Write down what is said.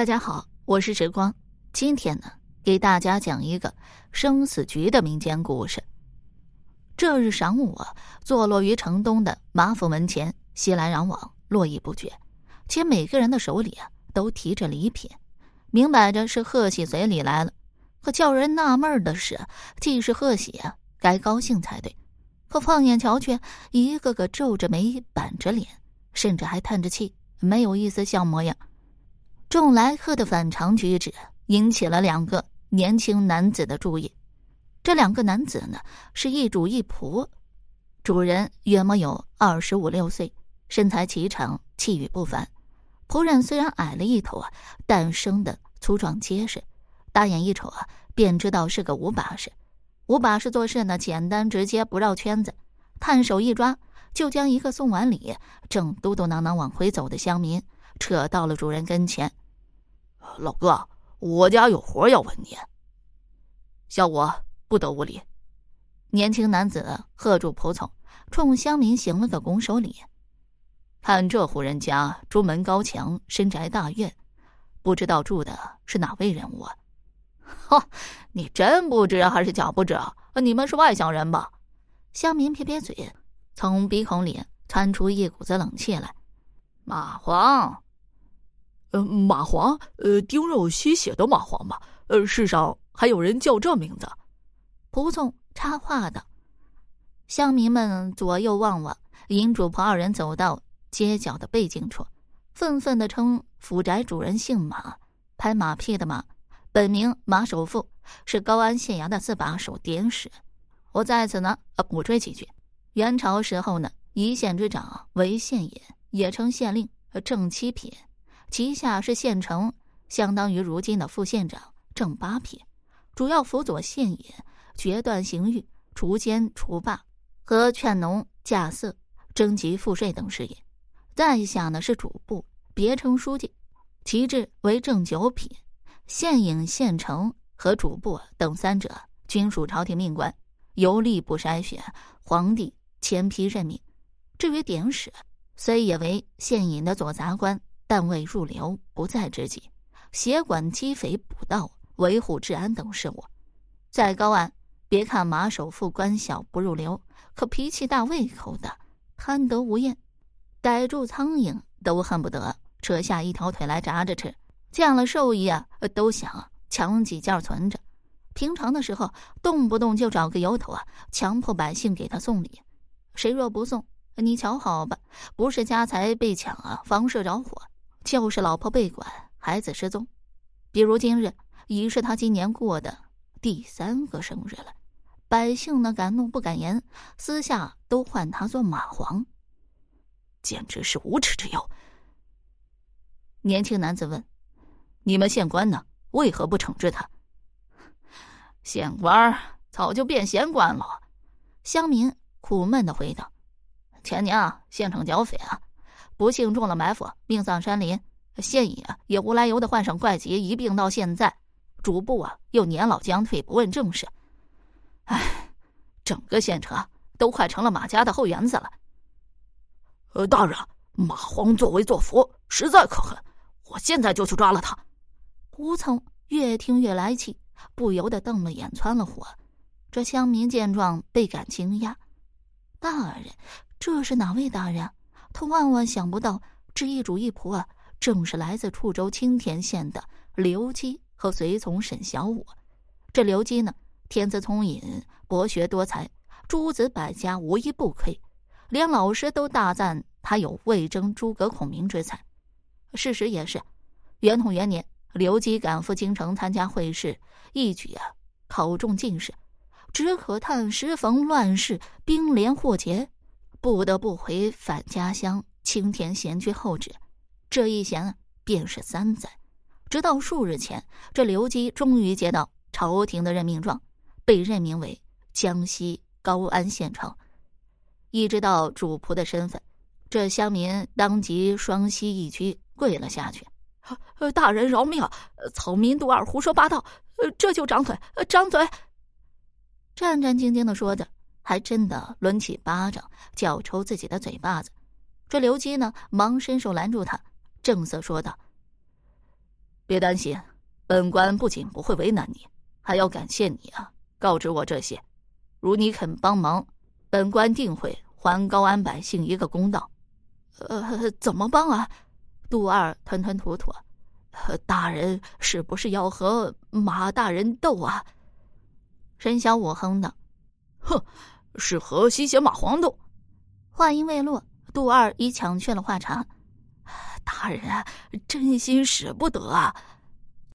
大家好，我是时光。今天呢，给大家讲一个生死局的民间故事。这日晌午，坐落于城东的马府门前，熙来攘往，络绎不绝，且每个人的手里啊都提着礼品，明摆着是贺喜随礼来了。可叫人纳闷的是，既是贺喜啊，该高兴才对，可放眼瞧去，一个个皱着眉，板着脸，甚至还叹着气，没有一丝笑模样。众来客的反常举止引起了两个年轻男子的注意。这两个男子呢，是一主一仆。主人约莫有二十五六岁，身材颀长，气宇不凡。仆人虽然矮了一头啊，但生的粗壮结实，大眼一瞅啊，便知道是个五把式。五把式做事呢，简单直接，不绕圈子，探手一抓，就将一个送完礼正嘟嘟囔囔往回走的乡民扯到了主人跟前。老哥，我家有活要问你。小五不得无礼。年轻男子喝住仆从，冲乡民行了个拱手礼。看这户人家朱门高墙，深宅大院，不知道住的是哪位人物啊？哈，你真不知还是假不知？你们是外乡人吧？乡民撇撇嘴，从鼻孔里窜出一股子冷气来。马黄。呃，蚂蟥，呃，叮肉吸血的蚂蟥嘛。呃，世上还有人叫这名字。仆从插话道。乡民们左右望望，引主仆二人走到街角的背景处，愤愤的称府宅主人姓马，拍马屁的马，本名马首富，是高安县衙的四把手典史。我在此呢，呃，鼓吹几句。元朝时候呢，一县之长为县尹，也称县令，正七品。旗下是县城，相当于如今的副县长，正八品，主要辅佐县尹决断刑狱、除奸除霸和劝农稼色、征集赋税等事业。在下呢是主簿，别称书记，其职为正九品。县尹、县城和主簿等三者均属朝廷命官，由吏部筛选，皇帝签批任命。至于典史，虽也为县尹的左杂官。但未入流，不在之际，协管缉匪、捕盗、维护治安等事务。在高安，别看马首富官小不入流，可脾气大、胃口大、贪得无厌，逮住苍蝇都恨不得扯下一条腿来炸着吃。见了兽医啊，都想抢几件存着。平常的时候，动不动就找个由头啊，强迫百姓给他送礼。谁若不送，你瞧好吧，不是家财被抢啊，房舍着火。就是老婆被拐，孩子失踪。比如今日已是他今年过的第三个生日了，百姓呢敢怒不敢言，私下都唤他做马皇，简直是无耻之尤。年轻男子问：“你们县官呢？为何不惩治他？”县官早就变闲官了。乡民苦闷的回道：“前年啊，县城剿匪啊。”不幸中了埋伏，命丧山林。县尹啊，也无来由的患上怪疾，一病到现在。主簿啊，又年老将退，不问政事。唉，整个县城都快成了马家的后园子了。呃，大人，马荒作威作福，实在可恨。我现在就去抓了他。吴从越听越来气，不由得瞪了眼，窜了火。这乡民见状，倍感惊讶。大人，这是哪位大人？他万万想不到，这一主一仆啊，正是来自处州青田县的刘基和随从沈小五。这刘基呢，天资聪颖，博学多才，诸子百家无一不窥，连老师都大赞他有魏征、诸葛孔明之才。事实也是，元统元年，刘基赶赴京城参加会试，一举啊考中进士。只可叹时逢乱世，兵连祸结。不得不回返家乡青田闲居候旨，这一闲便是三载。直到数日前，这刘基终于接到朝廷的任命状，被任命为江西高安县丞。一知道主仆的身份，这乡民当即双膝一屈，跪了下去：“大人饶命！草民杜二胡说八道，这就掌嘴，掌嘴！”战战兢兢的说着。还真的抡起巴掌，叫抽自己的嘴巴子。这刘基呢，忙伸手拦住他，正色说道：“别担心，本官不仅不会为难你，还要感谢你啊！告知我这些，如你肯帮忙，本官定会还高安百姓一个公道。呃，怎么帮啊？杜二吞吞吐吐。大人是不是要和马大人斗啊？沈小五哼道：“哼，是河西咸马黄豆。”话音未落，杜二已抢去了话茬：“ 大人真心使不得啊！”